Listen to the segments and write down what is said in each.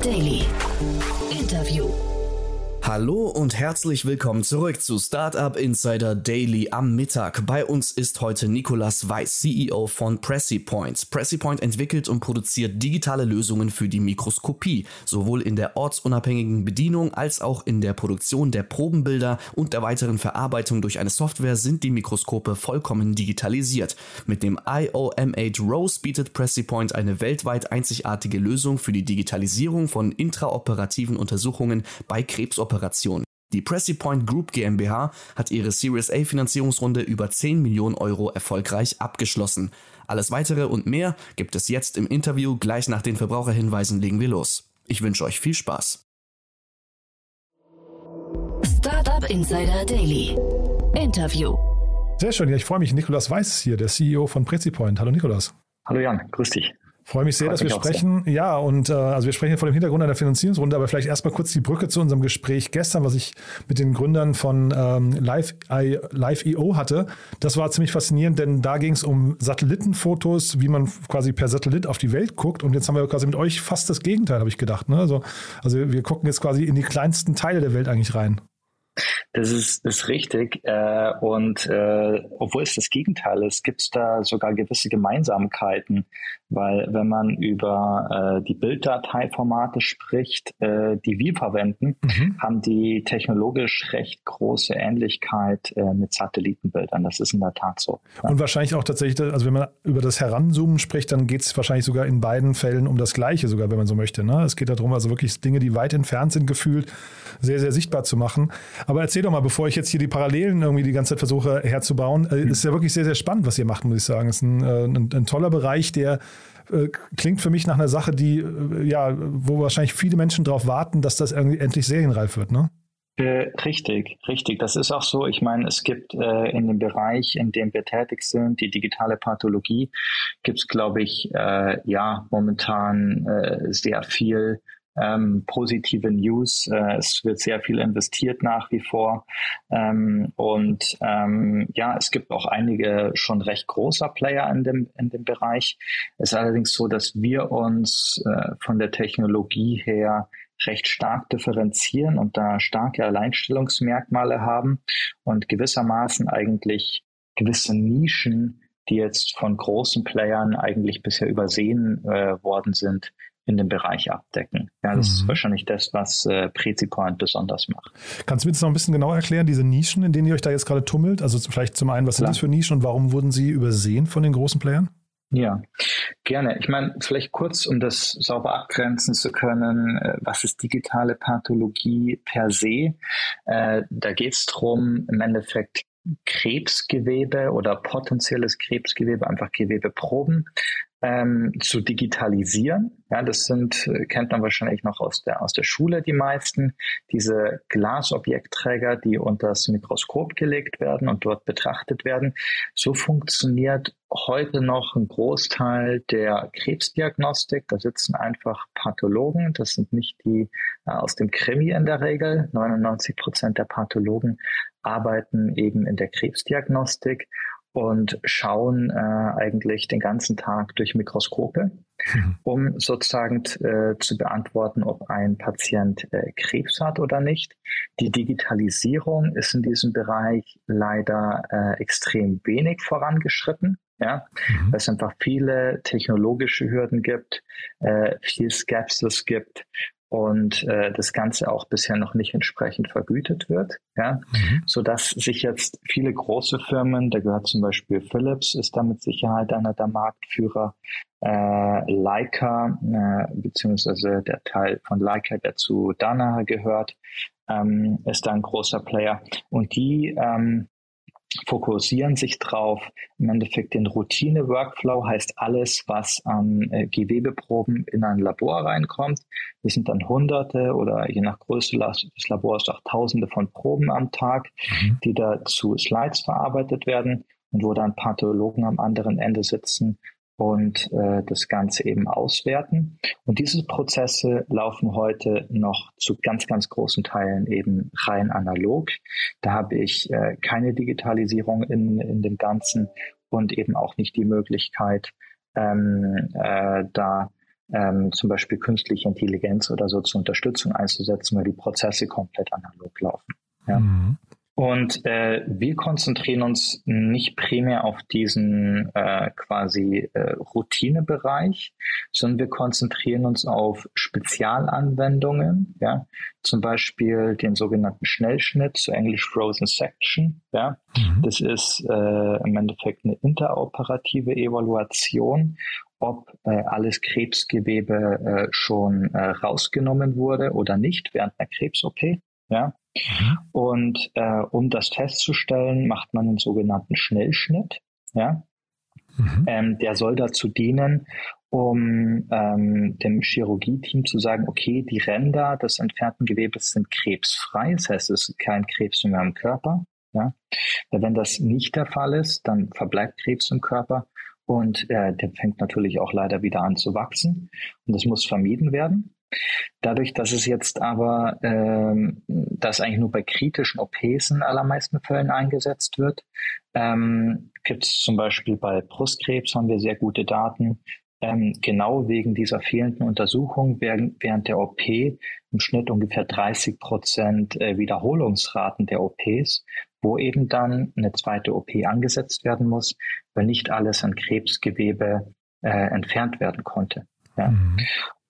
Daily. Hallo und herzlich willkommen zurück zu Startup Insider Daily am Mittag. Bei uns ist heute Nikolas Weiß, CEO von PressyPoint. PressyPoint entwickelt und produziert digitale Lösungen für die Mikroskopie, sowohl in der ortsunabhängigen Bedienung als auch in der Produktion der Probenbilder und der weiteren Verarbeitung durch eine Software sind die Mikroskope vollkommen digitalisiert. Mit dem IOM8 Rose bietet PressyPoint eine weltweit einzigartige Lösung für die Digitalisierung von intraoperativen Untersuchungen bei Krebsoperationen Kooperation. Die PressyPoint Group GmbH hat ihre Series A Finanzierungsrunde über 10 Millionen Euro erfolgreich abgeschlossen. Alles weitere und mehr gibt es jetzt im Interview. Gleich nach den Verbraucherhinweisen legen wir los. Ich wünsche euch viel Spaß. Startup Insider Daily. Interview. Sehr schön, ja, ich freue mich. Nikolas Weiß hier, der CEO von PressyPoint. Hallo Nikolas. Hallo Jan, grüß dich. Freue mich sehr, Freut dass wir sprechen. Sehr. Ja, und äh, also wir sprechen vor dem Hintergrund einer Finanzierungsrunde, aber vielleicht erstmal kurz die Brücke zu unserem Gespräch gestern, was ich mit den Gründern von ähm, Live.io Live hatte. Das war ziemlich faszinierend, denn da ging es um Satellitenfotos, wie man quasi per Satellit auf die Welt guckt. Und jetzt haben wir quasi mit euch fast das Gegenteil, habe ich gedacht. Ne? Also, also wir gucken jetzt quasi in die kleinsten Teile der Welt eigentlich rein. Das ist, ist richtig. Äh, und äh, obwohl es das Gegenteil ist, gibt es da sogar gewisse Gemeinsamkeiten. Weil wenn man über äh, die Bilddateiformate spricht, äh, die wir verwenden, mhm. haben die technologisch recht große Ähnlichkeit äh, mit Satellitenbildern. Das ist in der Tat so. Ja. Und wahrscheinlich auch tatsächlich, also wenn man über das Heranzoomen spricht, dann geht es wahrscheinlich sogar in beiden Fällen um das Gleiche, sogar wenn man so möchte. Ne? Es geht darum, also wirklich Dinge, die weit entfernt sind, gefühlt sehr, sehr sichtbar zu machen. Aber erzähl doch mal, bevor ich jetzt hier die Parallelen irgendwie die ganze Zeit versuche herzubauen, äh, mhm. ist ja wirklich sehr, sehr spannend, was ihr macht, muss ich sagen. Es ist ein, äh, ein, ein toller Bereich, der äh, klingt für mich nach einer Sache, die, äh, ja, wo wahrscheinlich viele Menschen darauf warten, dass das irgendwie endlich serienreif wird, ne? Äh, richtig, richtig. Das ist auch so. Ich meine, es gibt äh, in dem Bereich, in dem wir tätig sind, die digitale Pathologie, gibt es, glaube ich, äh, ja, momentan sehr viel ähm, positive News. Äh, es wird sehr viel investiert nach wie vor. Ähm, und ähm, ja, es gibt auch einige schon recht großer Player in dem, in dem Bereich. Es ist allerdings so, dass wir uns äh, von der Technologie her recht stark differenzieren und da starke Alleinstellungsmerkmale haben und gewissermaßen eigentlich gewisse Nischen, die jetzt von großen Playern eigentlich bisher übersehen äh, worden sind, in dem Bereich abdecken. Ja, das mhm. ist wahrscheinlich das, was äh, PreziPoint besonders macht. Kannst du mir das noch ein bisschen genauer erklären, diese Nischen, in denen ihr euch da jetzt gerade tummelt? Also vielleicht zum einen, was Klar. sind das für Nischen und warum wurden sie übersehen von den großen Playern? Ja, gerne. Ich meine, vielleicht kurz, um das sauber abgrenzen zu können, äh, was ist digitale Pathologie per se? Äh, da geht es darum, im Endeffekt Krebsgewebe oder potenzielles Krebsgewebe, einfach Gewebeproben ähm, zu digitalisieren. Ja, das sind, äh, kennt man wahrscheinlich noch aus der, aus der Schule, die meisten, diese Glasobjektträger, die unter das Mikroskop gelegt werden und dort betrachtet werden. So funktioniert heute noch ein Großteil der Krebsdiagnostik. Da sitzen einfach Pathologen. Das sind nicht die äh, aus dem Krimi in der Regel. 99 Prozent der Pathologen arbeiten eben in der Krebsdiagnostik und schauen äh, eigentlich den ganzen Tag durch Mikroskope, mhm. um sozusagen äh, zu beantworten, ob ein Patient äh, Krebs hat oder nicht. Die Digitalisierung ist in diesem Bereich leider äh, extrem wenig vorangeschritten. Ja, mhm. es einfach viele technologische Hürden gibt, äh, viel Skepsis gibt und äh, das Ganze auch bisher noch nicht entsprechend vergütet wird, ja, mhm. so dass sich jetzt viele große Firmen, da gehört zum Beispiel Philips, ist da mit Sicherheit einer der Marktführer, äh, Leica äh, beziehungsweise der Teil von Leica, der zu Danaher gehört, ähm, ist da ein großer Player und die ähm, fokussieren sich drauf. Im Endeffekt den Routine-Workflow heißt alles, was an äh, Gewebeproben in ein Labor reinkommt. Das sind dann Hunderte oder je nach Größe des Labors auch Tausende von Proben am Tag, mhm. die da zu Slides verarbeitet werden und wo dann Pathologen am anderen Ende sitzen und äh, das Ganze eben auswerten. Und diese Prozesse laufen heute noch zu ganz, ganz großen Teilen eben rein analog. Da habe ich äh, keine Digitalisierung in, in dem Ganzen und eben auch nicht die Möglichkeit, ähm, äh, da ähm, zum Beispiel künstliche Intelligenz oder so zur Unterstützung einzusetzen, weil die Prozesse komplett analog laufen. Ja. Mhm. Und äh, wir konzentrieren uns nicht primär auf diesen äh, quasi äh, Routinebereich, sondern wir konzentrieren uns auf Spezialanwendungen, ja, zum Beispiel den sogenannten Schnellschnitt, zu Englisch Frozen Section, ja. Mhm. Das ist äh, im Endeffekt eine interoperative Evaluation ob äh, alles Krebsgewebe äh, schon äh, rausgenommen wurde oder nicht während einer Krebs-OP. Ja? Mhm. Und äh, um das festzustellen, macht man einen sogenannten Schnellschnitt. Ja? Mhm. Ähm, der soll dazu dienen, um ähm, dem Chirurgie-Team zu sagen, okay, die Ränder des entfernten Gewebes sind krebsfrei, das heißt, es ist kein Krebs mehr im Körper. Ja? Wenn das nicht der Fall ist, dann verbleibt Krebs im Körper und äh, der fängt natürlich auch leider wieder an zu wachsen und das muss vermieden werden. Dadurch, dass es jetzt aber ähm, das eigentlich nur bei kritischen OPs in allermeisten Fällen eingesetzt wird, ähm, gibt es zum Beispiel bei Brustkrebs haben wir sehr gute Daten. Ähm, genau wegen dieser fehlenden Untersuchung während, während der OP im Schnitt ungefähr 30 Prozent äh, Wiederholungsraten der OPs, wo eben dann eine zweite OP angesetzt werden muss, weil nicht alles an Krebsgewebe äh, entfernt werden konnte. Ja. Mhm.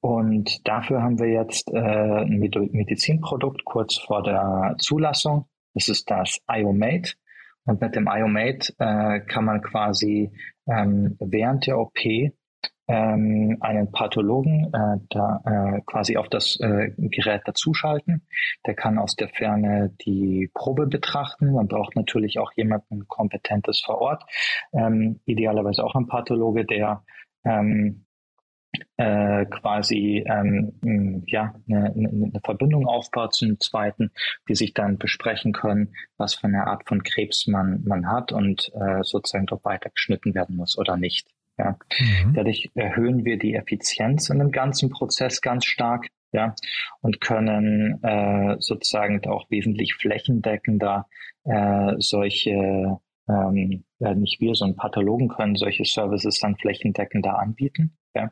Und dafür haben wir jetzt äh, ein Medizinprodukt kurz vor der Zulassung. Das ist das IOMate. Und mit dem IOMate äh, kann man quasi ähm, während der OP ähm, einen Pathologen äh, da, äh, quasi auf das äh, Gerät dazuschalten. Der kann aus der Ferne die Probe betrachten. Man braucht natürlich auch jemanden Kompetentes vor Ort, ähm, idealerweise auch ein Pathologe, der ähm, äh, quasi ähm, ja eine, eine Verbindung aufbaut zum zweiten, die sich dann besprechen können, was für eine Art von Krebs man man hat und äh, sozusagen dort weitergeschnitten werden muss oder nicht. Ja. Mhm. Dadurch erhöhen wir die Effizienz in dem ganzen Prozess ganz stark, ja, und können äh, sozusagen auch wesentlich flächendeckender äh, solche ähm, ja, nicht wir, sondern Pathologen können solche Services dann flächendeckender anbieten. Ja.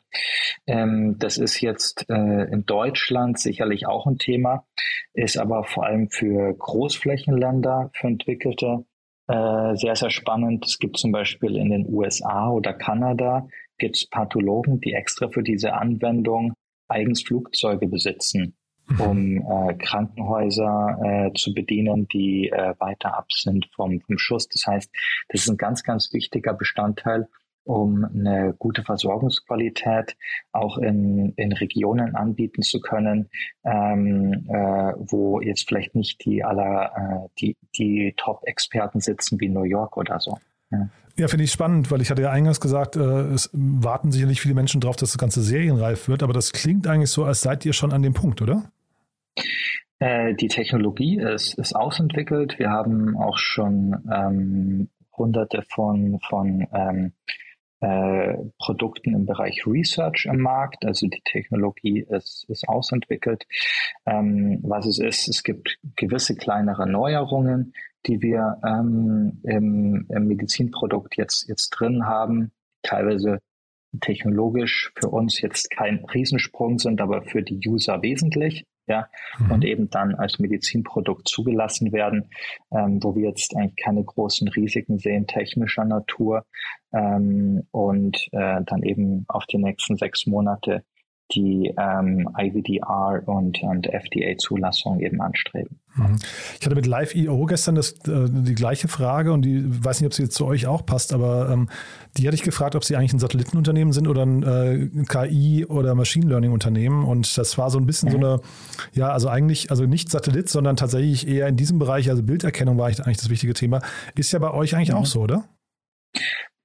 Ähm, das ist jetzt äh, in Deutschland sicherlich auch ein Thema, ist aber vor allem für Großflächenländer, für Entwickelte äh, sehr, sehr spannend. Es gibt zum Beispiel in den USA oder Kanada gibt es Pathologen, die extra für diese Anwendung eigens Flugzeuge besitzen, mhm. um äh, Krankenhäuser äh, zu bedienen, die äh, weiter ab sind vom, vom Schuss. Das heißt, das ist ein ganz, ganz wichtiger Bestandteil um eine gute Versorgungsqualität auch in, in Regionen anbieten zu können, ähm, äh, wo jetzt vielleicht nicht die aller äh, die, die Top-Experten sitzen wie New York oder so. Ja. Ja, finde ich spannend, weil ich hatte ja eingangs gesagt, äh, es warten sicherlich viele Menschen darauf, dass das ganze serienreif wird, aber das klingt eigentlich so, als seid ihr schon an dem Punkt, oder? Äh, die Technologie ist, ist ausentwickelt. Wir haben auch schon ähm, hunderte von, von ähm, äh, Produkten im Bereich Research im Markt. Also die Technologie ist, ist ausentwickelt. Ähm, was es ist, es gibt gewisse kleinere Neuerungen, die wir ähm, im, im Medizinprodukt jetzt, jetzt drin haben, teilweise technologisch für uns jetzt kein Riesensprung sind, aber für die User wesentlich ja, mhm. und eben dann als Medizinprodukt zugelassen werden, ähm, wo wir jetzt eigentlich keine großen Risiken sehen technischer Natur ähm, und äh, dann eben auf die nächsten sechs Monate die ähm, IVDR und, und FDA-Zulassung eben anstreben. Mhm. Ich hatte mit Live.io gestern das, äh, die gleiche Frage und die weiß nicht, ob sie jetzt zu euch auch passt, aber ähm, die hatte ich gefragt, ob sie eigentlich ein Satellitenunternehmen sind oder ein äh, KI- oder Machine Learning-Unternehmen. Und das war so ein bisschen mhm. so eine, ja, also eigentlich, also nicht Satellit, sondern tatsächlich eher in diesem Bereich, also Bilderkennung war eigentlich das wichtige Thema. Ist ja bei euch eigentlich mhm. auch so, oder?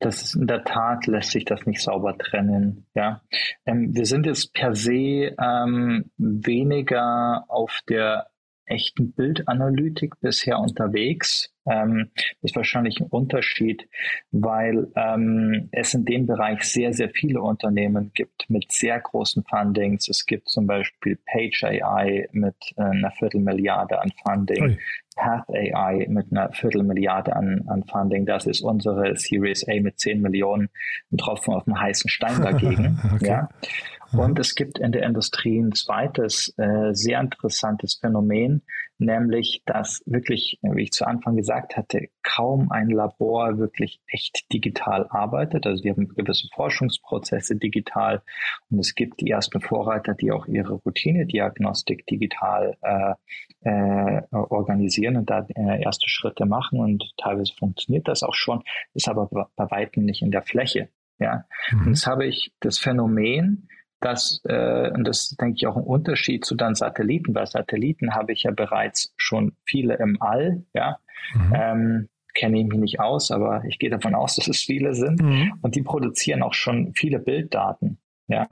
Das ist in der Tat lässt sich das nicht sauber trennen. Ja, ähm, wir sind jetzt per se ähm, weniger auf der echten Bildanalytik bisher unterwegs. Ähm, ist wahrscheinlich ein Unterschied, weil ähm, es in dem Bereich sehr, sehr viele Unternehmen gibt mit sehr großen Fundings. Es gibt zum Beispiel Page AI mit äh, einer Viertelmilliarde an Funding. Oi. Path AI mit einer Viertelmilliarde an, an Funding. Das ist unsere Series A mit 10 Millionen. Ein Tropfen auf dem heißen Stein dagegen. okay. ja. Mhm. Und es gibt in der Industrie ein zweites äh, sehr interessantes Phänomen, nämlich dass wirklich, wie ich zu Anfang gesagt hatte, kaum ein Labor wirklich echt digital arbeitet. Also die haben gewisse Forschungsprozesse digital und es gibt die ersten Vorreiter, die auch ihre Routinediagnostik digital äh, äh, organisieren und da äh, erste Schritte machen und teilweise funktioniert das auch schon, ist aber bei weitem nicht in der Fläche. Ja, mhm. und jetzt habe ich das Phänomen, dass, äh, und das ist, denke ich, auch ein Unterschied zu dann Satelliten. Bei Satelliten habe ich ja bereits schon viele im All, ja. Mhm. Ähm, kenne ich mich nicht aus, aber ich gehe davon aus, dass es viele sind. Mhm. Und die produzieren auch schon viele Bilddaten, ja.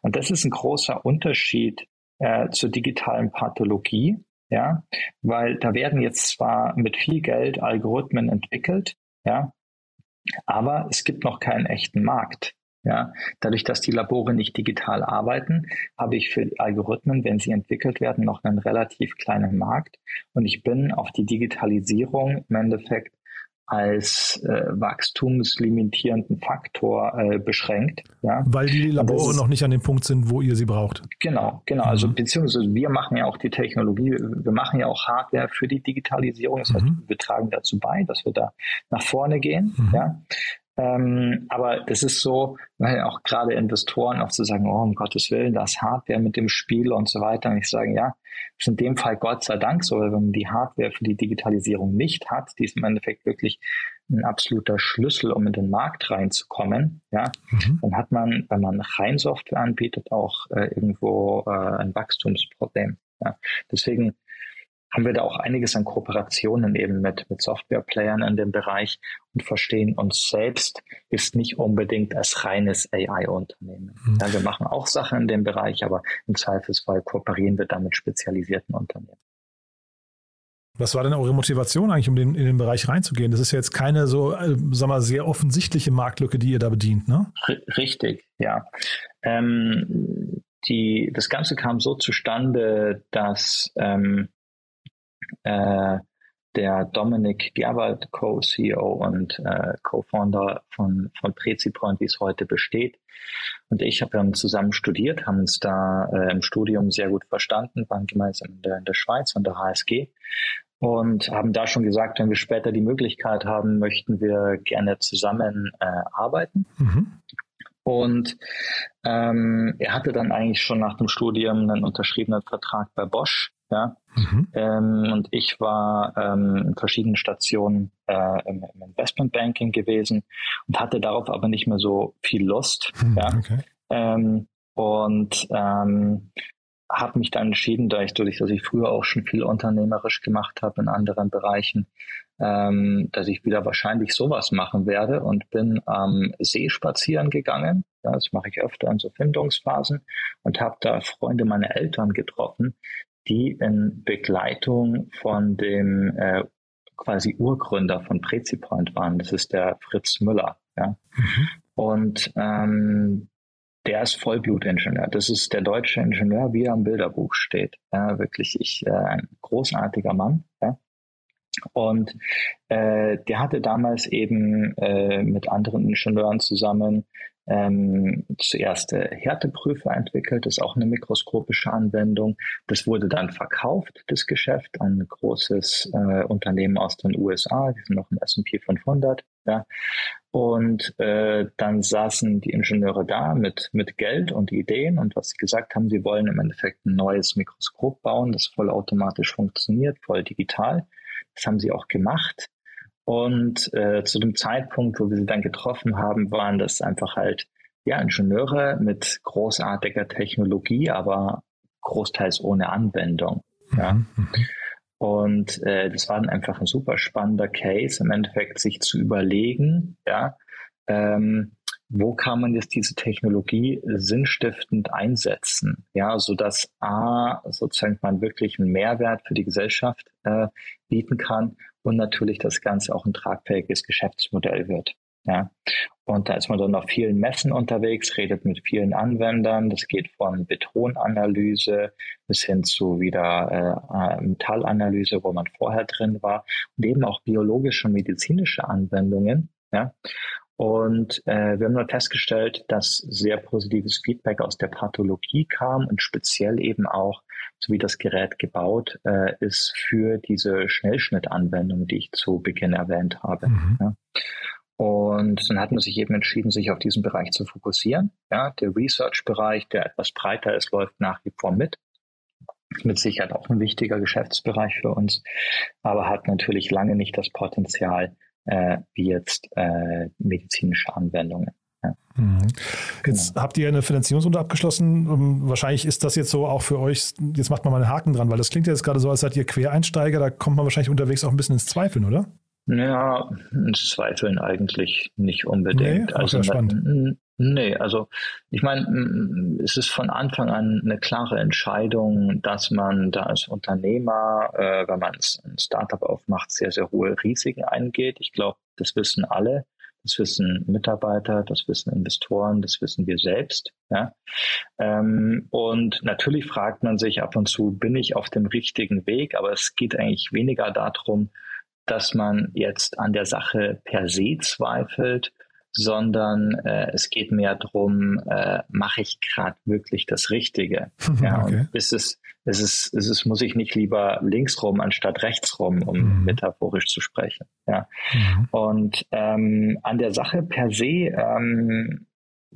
Und das ist ein großer Unterschied äh, zur digitalen Pathologie, ja, weil da werden jetzt zwar mit viel Geld Algorithmen entwickelt, ja, aber es gibt noch keinen echten Markt. Ja, dadurch, dass die Labore nicht digital arbeiten, habe ich für die Algorithmen, wenn sie entwickelt werden, noch einen relativ kleinen Markt. Und ich bin auf die Digitalisierung im Endeffekt als äh, wachstumslimitierenden Faktor äh, beschränkt. Ja? Weil die Labore ist, noch nicht an dem Punkt sind, wo ihr sie braucht. Genau, genau. Also mhm. Also beziehungsweise wir machen ja auch die Technologie, wir machen ja auch Hardware für die Digitalisierung. Das heißt, mhm. wir tragen dazu bei, dass wir da nach vorne gehen. Mhm. Ja? Ähm, aber das ist so, weil auch gerade Investoren oft so sagen, oh, um Gottes Willen, das Hardware mit dem Spiel und so weiter. Und ich sage, ja, ist in dem Fall Gott sei Dank so, weil wenn man die Hardware für die Digitalisierung nicht hat, die ist im Endeffekt wirklich ein absoluter Schlüssel, um in den Markt reinzukommen, ja, mhm. dann hat man, wenn man rein Software anbietet, auch äh, irgendwo äh, ein Wachstumsproblem. Ja. Deswegen haben wir da auch einiges an Kooperationen eben mit, mit Softwareplayern in dem Bereich und verstehen uns selbst ist nicht unbedingt als reines AI-Unternehmen. Mhm. Ja, wir machen auch Sachen in dem Bereich, aber im Zweifelsfall kooperieren wir dann mit spezialisierten Unternehmen. Was war denn eure Motivation eigentlich, um den, in den Bereich reinzugehen? Das ist ja jetzt keine so, äh, sag mal, sehr offensichtliche Marktlücke, die ihr da bedient, ne? Richtig, ja. Ähm, die, das Ganze kam so zustande, dass ähm, äh, der Dominik Gerwald, Co-CEO und äh, Co-Founder von, von Prezipoint, wie es heute besteht. Und ich habe dann zusammen studiert, haben uns da äh, im Studium sehr gut verstanden, waren gemeinsam in der, in der Schweiz und der HSG und haben da schon gesagt, wenn wir später die Möglichkeit haben, möchten wir gerne zusammen äh, arbeiten. Mhm. Und ähm, er hatte dann eigentlich schon nach dem Studium einen unterschriebenen Vertrag bei Bosch ja? Mhm. Ähm, und ich war ähm, in verschiedenen Stationen äh, im, im Investmentbanking gewesen und hatte darauf aber nicht mehr so viel Lust. Mhm, ja? Okay. Ähm, und ähm, habe mich dann entschieden, da ich dadurch, dass ich früher auch schon viel unternehmerisch gemacht habe in anderen Bereichen, ähm, dass ich wieder wahrscheinlich sowas machen werde und bin am See spazieren gegangen. Das mache ich öfter in so Findungsphasen und habe da Freunde meiner Eltern getroffen, die in Begleitung von dem äh, quasi Urgründer von Prezipoint waren. Das ist der Fritz Müller. Ja? Mhm. Und ähm, der ist Vollblutingenieur. Das ist der deutsche Ingenieur, wie er im Bilderbuch steht. Ja, wirklich ich, äh, ein großartiger Mann. Ja? Und äh, der hatte damals eben äh, mit anderen Ingenieuren zusammen ähm, zuerst äh, Härteprüfer entwickelt, das ist auch eine mikroskopische Anwendung. Das wurde dann verkauft, das Geschäft, an ein großes äh, Unternehmen aus den USA, die sind noch im S&P 500. Ja. Und äh, dann saßen die Ingenieure da mit, mit Geld und Ideen und was sie gesagt haben, sie wollen im Endeffekt ein neues Mikroskop bauen, das vollautomatisch funktioniert, voll digital. Das haben sie auch gemacht. Und äh, zu dem Zeitpunkt, wo wir sie dann getroffen haben, waren das einfach halt ja Ingenieure mit großartiger Technologie, aber großteils ohne Anwendung. Ja. Mhm. mhm. Und äh, das war dann einfach ein super spannender Case, im Endeffekt sich zu überlegen, ja, ähm, wo kann man jetzt diese Technologie sinnstiftend einsetzen, ja, so dass a sozusagen man wirklich einen Mehrwert für die Gesellschaft äh, bieten kann und natürlich das Ganze auch ein tragfähiges Geschäftsmodell wird. Ja. Und da ist man dann auf vielen Messen unterwegs, redet mit vielen Anwendern. Das geht von Betonanalyse bis hin zu wieder äh, äh Metallanalyse, wo man vorher drin war und eben auch biologische und medizinische Anwendungen. Ja. Und äh, wir haben nur festgestellt, dass sehr positives Feedback aus der Pathologie kam und speziell eben auch, so wie das Gerät gebaut äh, ist, für diese Schnellschnittanwendung, die ich zu Beginn erwähnt habe. Mhm. Ja. Und dann hat man sich eben entschieden, sich auf diesen Bereich zu fokussieren. Ja, der Research-Bereich, der etwas breiter ist, läuft nach wie vor mit. Mit Sicherheit auch ein wichtiger Geschäftsbereich für uns, aber hat natürlich lange nicht das Potenzial, äh, wie jetzt äh, medizinische Anwendungen. Ja. Mhm. Jetzt genau. habt ihr eine Finanzierungsrunde abgeschlossen. Um, wahrscheinlich ist das jetzt so auch für euch, jetzt macht man mal einen Haken dran, weil das klingt jetzt gerade so, als seid ihr Quereinsteiger, da kommt man wahrscheinlich unterwegs auch ein bisschen ins Zweifeln, oder? Ja, Zweifeln eigentlich nicht unbedingt. Nee, also spannend. Nee, also ich meine, es ist von Anfang an eine klare Entscheidung, dass man da als Unternehmer, äh, wenn man ein Startup aufmacht, sehr, sehr hohe Risiken eingeht. Ich glaube, das wissen alle. Das wissen Mitarbeiter, das wissen Investoren, das wissen wir selbst. Ja? Ähm, und natürlich fragt man sich ab und zu, bin ich auf dem richtigen Weg? Aber es geht eigentlich weniger darum, dass man jetzt an der Sache per se zweifelt, sondern äh, es geht mehr darum, äh, mache ich gerade wirklich das Richtige? ja, okay. und ist es, ist es, ist es, muss ich nicht lieber links rum anstatt rechts rum, um mhm. metaphorisch zu sprechen. Ja. Mhm. Und ähm, an der Sache per se ähm,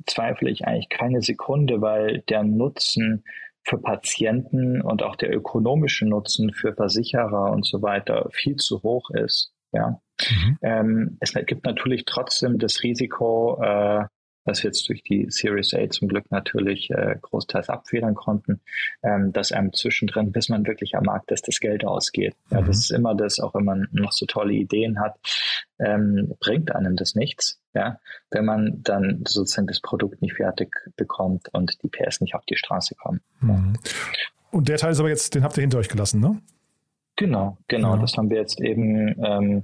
zweifle ich eigentlich keine Sekunde, weil der Nutzen für Patienten und auch der ökonomische Nutzen für Versicherer und so weiter viel zu hoch ist. Ja. Mhm. Ähm, es gibt natürlich trotzdem das Risiko, äh, was wir jetzt durch die Series A zum Glück natürlich äh, großteils abfedern konnten, ähm, dass einem zwischendrin, bis man wirklich am Markt ist, das Geld ausgeht. Ja, mhm. das ist immer das, auch wenn man noch so tolle Ideen hat, ähm, bringt einem das nichts, ja, wenn man dann sozusagen das Produkt nicht fertig bekommt und die PS nicht auf die Straße kommen. Mhm. Und der Teil ist aber jetzt, den habt ihr hinter euch gelassen, ne? Genau, genau. Ja. Das haben wir jetzt eben ähm,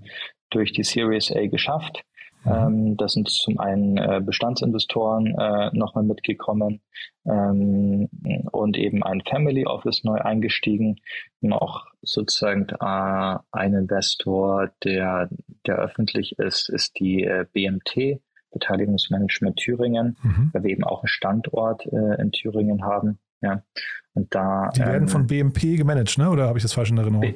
durch die Series A geschafft. Mhm. Ähm, da sind zum einen äh, Bestandsinvestoren äh, nochmal mitgekommen ähm, und eben ein Family Office neu eingestiegen. Noch sozusagen äh, ein Investor, der, der öffentlich ist, ist die äh, BMT, Beteiligungsmanagement Thüringen, mhm. weil wir eben auch einen Standort äh, in Thüringen haben. Ja. Und da, die werden ähm, von BMP gemanagt, ne? oder habe ich das falsch in Erinnerung?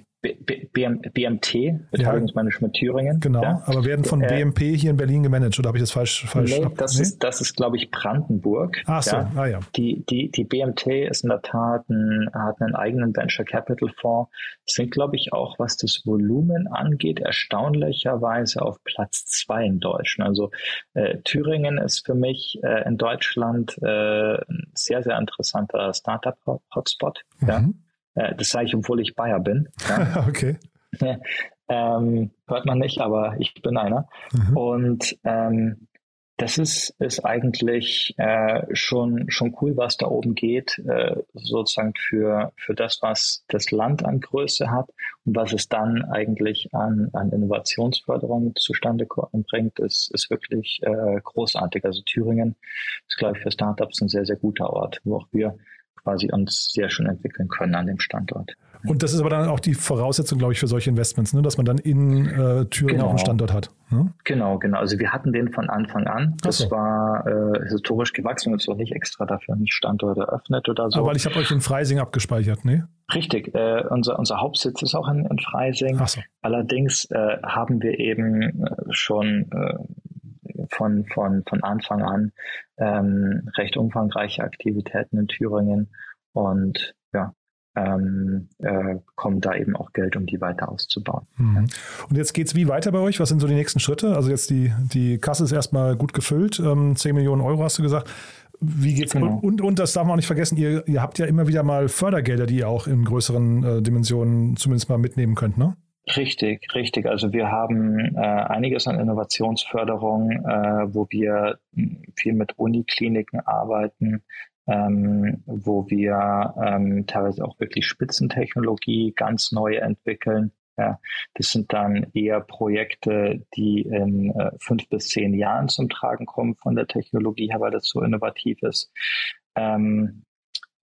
BM, BMT, Beteiligungsmanagement ja, Thüringen. Genau, ja. aber werden von äh, BMP hier in Berlin gemanagt oder habe ich das falsch? falsch nee, das, nee? Ist, das ist, glaube ich, Brandenburg. Ach so, ja. Ah, ja. Die, die, die BMT ist in der Tat ein, hat einen eigenen Venture Capital Fonds, sind, glaube ich, auch, was das Volumen angeht, erstaunlicherweise auf Platz zwei in Deutschland. Also äh, Thüringen ist für mich äh, in Deutschland äh, ein sehr, sehr interessanter Startup-Hotspot. Mhm. Ja äh, das sage ich, obwohl ich Bayer bin. Ja. okay. ähm, hört man nicht, aber ich bin einer. Mhm. Und ähm, das ist, ist eigentlich äh, schon, schon cool, was da oben geht, äh, sozusagen für, für das, was das Land an Größe hat und was es dann eigentlich an, an Innovationsförderung zustande bringt, ist, ist wirklich äh, großartig. Also Thüringen ist, glaube ich, für Startups ein sehr, sehr guter Ort, wo auch wir quasi uns sehr schön entwickeln können an dem Standort. Und das ist aber dann auch die Voraussetzung, glaube ich, für solche Investments, ne? dass man dann in äh, Thüringen genau. auch einen Standort hat. Ne? Genau, genau. Also wir hatten den von Anfang an. Das so. war äh, historisch gewachsen und auch nicht extra dafür einen Standort eröffnet oder so. Aber weil ich habe euch in Freising abgespeichert, ne? Richtig. Äh, unser, unser Hauptsitz ist auch in, in Freising. So. Allerdings äh, haben wir eben äh, schon äh, von, von, von Anfang an ähm, recht umfangreiche Aktivitäten in Thüringen und ja, ähm, äh, kommt da eben auch Geld, um die weiter auszubauen. Mhm. Und jetzt geht es wie weiter bei euch? Was sind so die nächsten Schritte? Also jetzt die, die Kasse ist erstmal gut gefüllt, ähm, 10 Millionen Euro hast du gesagt. Wie geht's? Genau. Und, und das darf man auch nicht vergessen, ihr, ihr habt ja immer wieder mal Fördergelder, die ihr auch in größeren äh, Dimensionen zumindest mal mitnehmen könnt, ne? Richtig, richtig. Also wir haben äh, einiges an Innovationsförderung, äh, wo wir hm, viel mit Unikliniken arbeiten, ähm, wo wir ähm, teilweise auch wirklich Spitzentechnologie ganz neu entwickeln. Ja, das sind dann eher Projekte, die in äh, fünf bis zehn Jahren zum Tragen kommen von der Technologie her, weil das so innovativ ist. Ähm,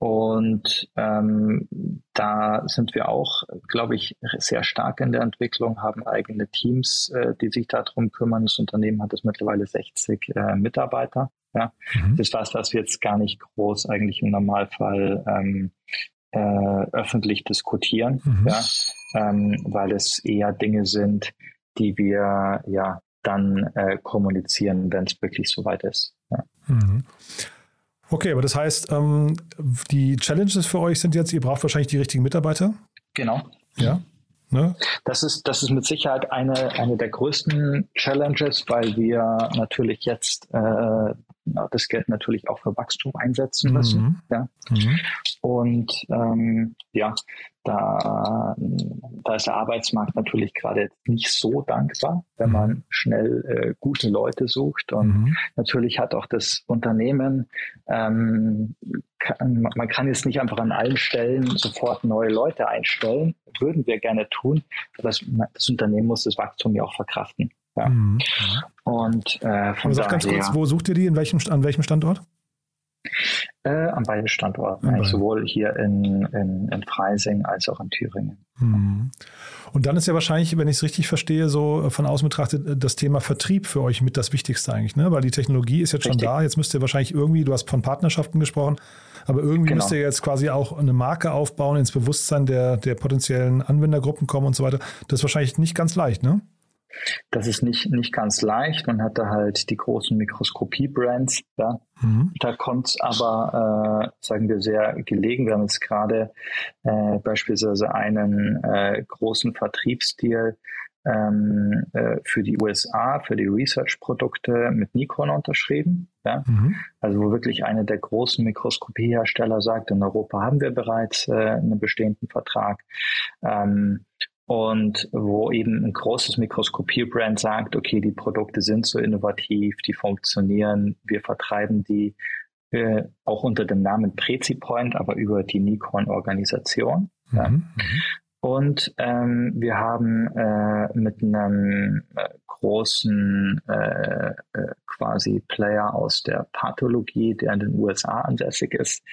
und ähm, da sind wir auch, glaube ich, sehr stark in der Entwicklung, haben eigene Teams, äh, die sich darum kümmern. Das Unternehmen hat es mittlerweile 60 äh, Mitarbeiter. Ja, mhm. das ist was, was wir jetzt gar nicht groß eigentlich im Normalfall ähm, äh, öffentlich diskutieren, mhm. ja, ähm, weil es eher Dinge sind, die wir ja dann äh, kommunizieren, wenn es wirklich soweit ist. Ja. Mhm. Okay, aber das heißt, ähm, die Challenges für euch sind jetzt, ihr braucht wahrscheinlich die richtigen Mitarbeiter. Genau. Ja. Ne? Das ist, das ist mit Sicherheit eine, eine der größten Challenges, weil wir natürlich jetzt äh, das Geld natürlich auch für Wachstum einsetzen müssen. Mhm. Ja. Mhm. Und ähm, ja, da, da ist der Arbeitsmarkt natürlich gerade nicht so dankbar, wenn mhm. man schnell äh, gute Leute sucht. Und mhm. natürlich hat auch das Unternehmen, ähm, kann, man kann jetzt nicht einfach an allen Stellen sofort neue Leute einstellen, würden wir gerne tun, aber das, das Unternehmen muss das Wachstum ja auch verkraften. Ja. Mhm. Und äh, von daher, ganz kurz, wo sucht ihr die? In welchem, an welchem Standort? Äh, an beiden Standorten, an beiden. sowohl hier in, in, in, Freising als auch in Thüringen. Mhm. Und dann ist ja wahrscheinlich, wenn ich es richtig verstehe, so von außen betrachtet, das Thema Vertrieb für euch mit das Wichtigste eigentlich, ne? Weil die Technologie ist jetzt richtig. schon da. Jetzt müsst ihr wahrscheinlich irgendwie, du hast von Partnerschaften gesprochen, aber irgendwie genau. müsst ihr jetzt quasi auch eine Marke aufbauen, ins Bewusstsein der, der potenziellen Anwendergruppen kommen und so weiter. Das ist wahrscheinlich nicht ganz leicht, ne? Das ist nicht, nicht ganz leicht. Man hat da halt die großen Mikroskopie-Brands. Ja. Mhm. Da kommt es aber, äh, sagen wir, sehr gelegen. Wir haben jetzt gerade äh, beispielsweise einen äh, großen Vertriebsdeal ähm, äh, für die USA, für die Research-Produkte mit Nikon unterschrieben. Ja? Mhm. Also wo wirklich eine der großen Mikroskopiehersteller sagt, in Europa haben wir bereits äh, einen bestehenden Vertrag. Ähm, und wo eben ein großes Mikroskopie-Brand sagt, okay, die Produkte sind so innovativ, die funktionieren, wir vertreiben die äh, auch unter dem Namen PreziPoint, aber über die Nikon-Organisation. Mhm. Ja. Und ähm, wir haben äh, mit einem äh, großen äh, äh, quasi Player aus der Pathologie, der in den USA ansässig ist,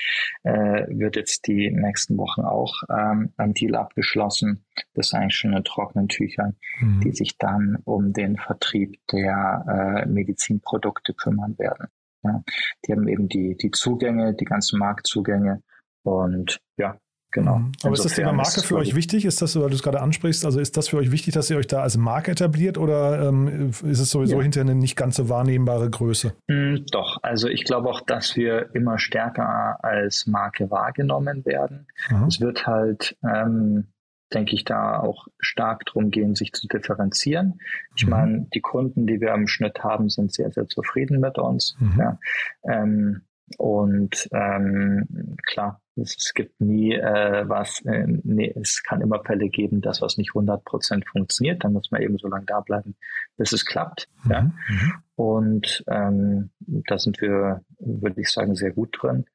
äh, wird jetzt die nächsten Wochen auch ähm, ein Deal abgeschlossen. Das ist eigentlich schon in trockenen Tüchern, mhm. die sich dann um den Vertrieb der äh, Medizinprodukte kümmern werden. Ja, die haben eben die, die Zugänge, die ganzen Marktzugänge und ja, Genau. Mhm. Aber ist das Thema Marke für euch wichtig? Ist das, weil du es gerade ansprichst, also ist das für euch wichtig, dass ihr euch da als Marke etabliert oder ähm, ist es sowieso ja. hinterher eine nicht ganz so wahrnehmbare Größe? Mm, doch, also ich glaube auch, dass wir immer stärker als Marke wahrgenommen werden. Mhm. Es wird halt, ähm, denke ich, da auch stark darum gehen, sich zu differenzieren. Ich mhm. meine, die Kunden, die wir im Schnitt haben, sind sehr, sehr zufrieden mit uns. Mhm. Ja. Ähm, und ähm, klar, es, es gibt nie äh, was, äh, nee, es kann immer Fälle geben, dass was nicht 100 Prozent funktioniert. Dann muss man eben so lange da bleiben, bis es klappt. Mhm. Ja? Mhm. Und ähm, da sind wir, würde ich sagen, sehr gut drin.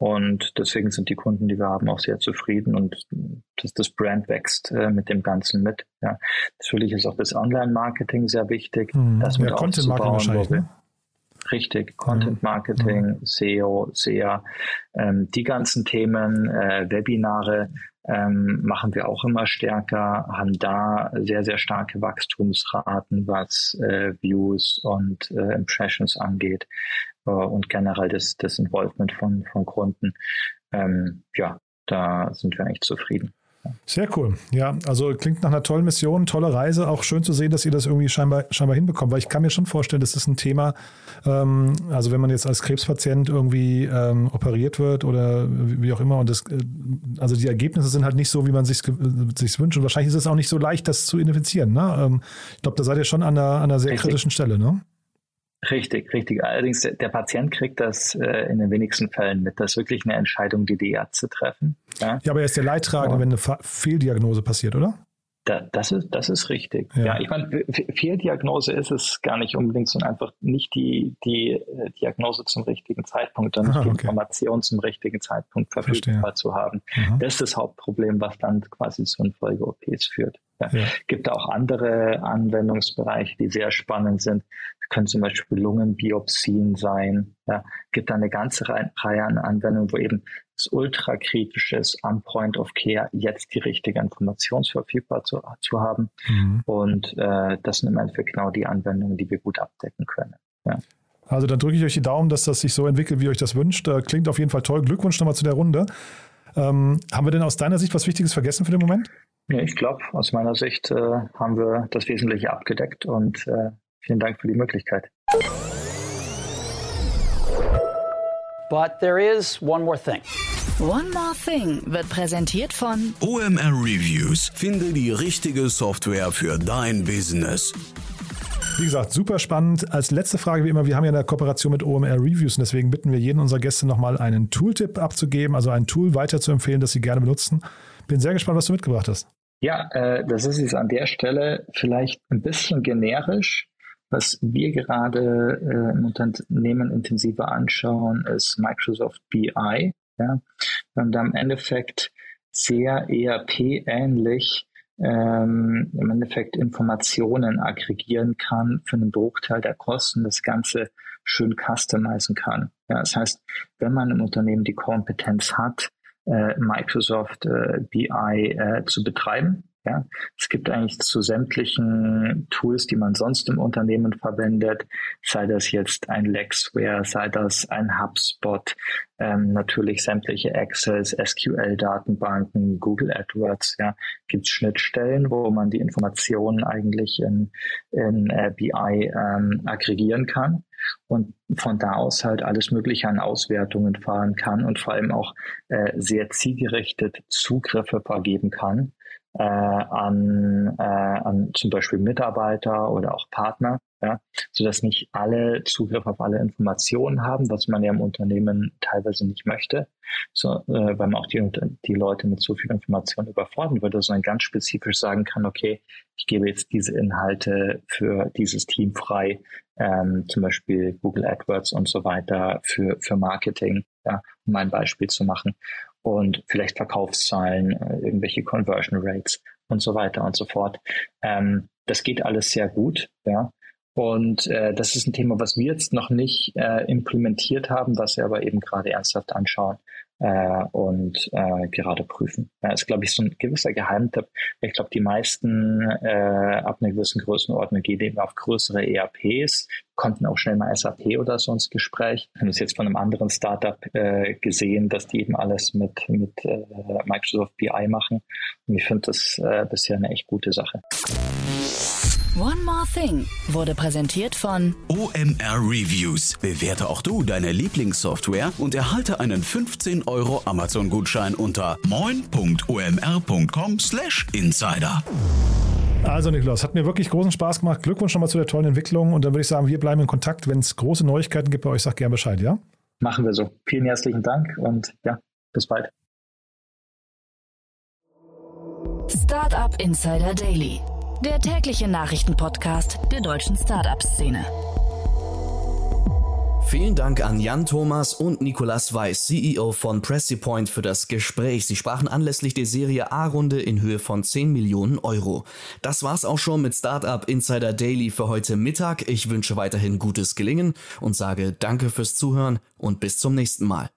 Und deswegen sind die Kunden, die wir haben, auch sehr zufrieden und dass das Brand wächst äh, mit dem Ganzen mit. Ja. Natürlich ist auch das Online-Marketing sehr wichtig, mhm. das mit ja, aufzubauen, ne? Richtig, Content Marketing, mhm. SEO, SEA, ähm, die ganzen Themen, äh, Webinare ähm, machen wir auch immer stärker, haben da sehr, sehr starke Wachstumsraten, was äh, Views und äh, Impressions angeht äh, und generell das, das Involvement von, von Kunden. Ähm, ja, da sind wir echt zufrieden. Sehr cool. Ja, also klingt nach einer tollen Mission, tolle Reise. Auch schön zu sehen, dass ihr das irgendwie scheinbar, scheinbar hinbekommt, weil ich kann mir schon vorstellen, das ist ein Thema, ähm, also wenn man jetzt als Krebspatient irgendwie ähm, operiert wird oder wie auch immer und das, äh, also die Ergebnisse sind halt nicht so, wie man sich sich wünscht und wahrscheinlich ist es auch nicht so leicht, das zu identifizieren. Ne? Ähm, ich glaube, da seid ihr schon an einer, an einer sehr Richtig. kritischen Stelle, ne? Richtig, richtig. Allerdings, der, Patient kriegt das äh, in den wenigsten Fällen mit. Das ist wirklich eine Entscheidung, die die Ärzte treffen. Ja, ja aber er ist der Leidtragende, oh. wenn eine Fehldiagnose passiert, oder? Da, das, ist, das ist richtig. Ja, ja ich meine, Fehldiagnose ist es gar nicht unbedingt, sondern einfach nicht die, die äh, Diagnose zum richtigen Zeitpunkt und nicht ah, okay. die Information zum richtigen Zeitpunkt verfügbar zu haben. Mhm. Das ist das Hauptproblem, was dann quasi zu Folge-OPs führt. Ja. Ja. Gibt auch andere Anwendungsbereiche, die sehr spannend sind. Das können zum Beispiel Lungenbiopsien sein. Ja. Gibt da eine ganze Reihe an Anwendungen, wo eben es ultra kritisch ist, am Point of Care jetzt die richtige Information verfügbar zu, zu haben. Mhm. Und äh, das sind im Endeffekt genau die Anwendungen, die wir gut abdecken können. Ja. Also dann drücke ich euch die Daumen, dass das sich so entwickelt, wie ihr euch das wünscht. Äh, klingt auf jeden Fall toll. Glückwunsch nochmal zu der Runde. Ähm, haben wir denn aus deiner Sicht was Wichtiges vergessen für den Moment? Ja, ich glaube, aus meiner Sicht äh, haben wir das Wesentliche abgedeckt und äh, vielen Dank für die Möglichkeit. But there is one more thing. One More Thing wird präsentiert von OMR Reviews. Finde die richtige Software für dein Business. Wie gesagt, super spannend. Als letzte Frage wie immer, wir haben ja eine Kooperation mit OMR Reviews und deswegen bitten wir jeden unserer Gäste nochmal einen Tooltip abzugeben, also ein Tool weiter zu empfehlen, das sie gerne benutzen. Bin sehr gespannt, was du mitgebracht hast. Ja, äh, das ist jetzt an der Stelle vielleicht ein bisschen generisch. Was wir gerade äh, im Unternehmen intensiver anschauen, ist Microsoft BI. Ja? Und im Endeffekt sehr ERP-ähnlich ähm, im Endeffekt Informationen aggregieren kann für einen Bruchteil der Kosten, das Ganze schön customizen kann. Ja, das heißt, wenn man im Unternehmen die Kompetenz hat, Microsoft äh, BI äh, zu betreiben, ja, es gibt eigentlich zu sämtlichen Tools, die man sonst im Unternehmen verwendet, sei das jetzt ein Lexware, sei das ein HubSpot, ähm, natürlich sämtliche Access, SQL-Datenbanken, Google AdWords, ja, gibt es Schnittstellen, wo man die Informationen eigentlich in, in äh, BI ähm, aggregieren kann und von da aus halt alles Mögliche an Auswertungen fahren kann und vor allem auch äh, sehr zielgerichtet Zugriffe vergeben kann äh, an, äh, an zum Beispiel Mitarbeiter oder auch Partner, ja, sodass nicht alle Zugriff auf alle Informationen haben, was man ja im Unternehmen teilweise nicht möchte, so, äh, weil man auch die, die Leute mit so viel Information überfordern würde, sondern ganz spezifisch sagen kann, okay, ich gebe jetzt diese Inhalte für dieses Team frei, ähm, zum Beispiel Google AdWords und so weiter für, für Marketing, ja, um ein Beispiel zu machen und vielleicht Verkaufszahlen, äh, irgendwelche Conversion Rates und so weiter und so fort. Ähm, das geht alles sehr gut, ja. Und äh, das ist ein Thema, was wir jetzt noch nicht äh, implementiert haben, was wir aber eben gerade ernsthaft anschauen äh, und äh, gerade prüfen. Ja, ist, glaube ich, so ein gewisser Geheimtipp. Ich glaube, die meisten äh, ab einer gewissen Größenordnung gehen eben auf größere ERPs, konnten auch schnell mal SAP oder so ins Gespräch. Wir haben es jetzt von einem anderen Startup äh, gesehen, dass die eben alles mit, mit äh, Microsoft BI machen. Und ich finde das äh, bisher eine echt gute Sache. One More Thing wurde präsentiert von OMR Reviews. Bewerte auch du deine Lieblingssoftware und erhalte einen 15 Euro Amazon-Gutschein unter moin.omr.com/insider. Also Niklas, hat mir wirklich großen Spaß gemacht. Glückwunsch nochmal zu der tollen Entwicklung und dann würde ich sagen, wir bleiben in Kontakt. Wenn es große Neuigkeiten gibt bei euch, sag gerne Bescheid, ja? Machen wir so. Vielen herzlichen Dank und ja, bis bald. Startup Insider Daily der tägliche Nachrichtenpodcast der deutschen Startup-Szene. Vielen Dank an Jan Thomas und Nikolas Weiß, CEO von Pressipoint, für das Gespräch. Sie sprachen anlässlich der Serie A-Runde in Höhe von 10 Millionen Euro. Das war's auch schon mit Startup Insider Daily für heute Mittag. Ich wünsche weiterhin gutes Gelingen und sage Danke fürs Zuhören und bis zum nächsten Mal.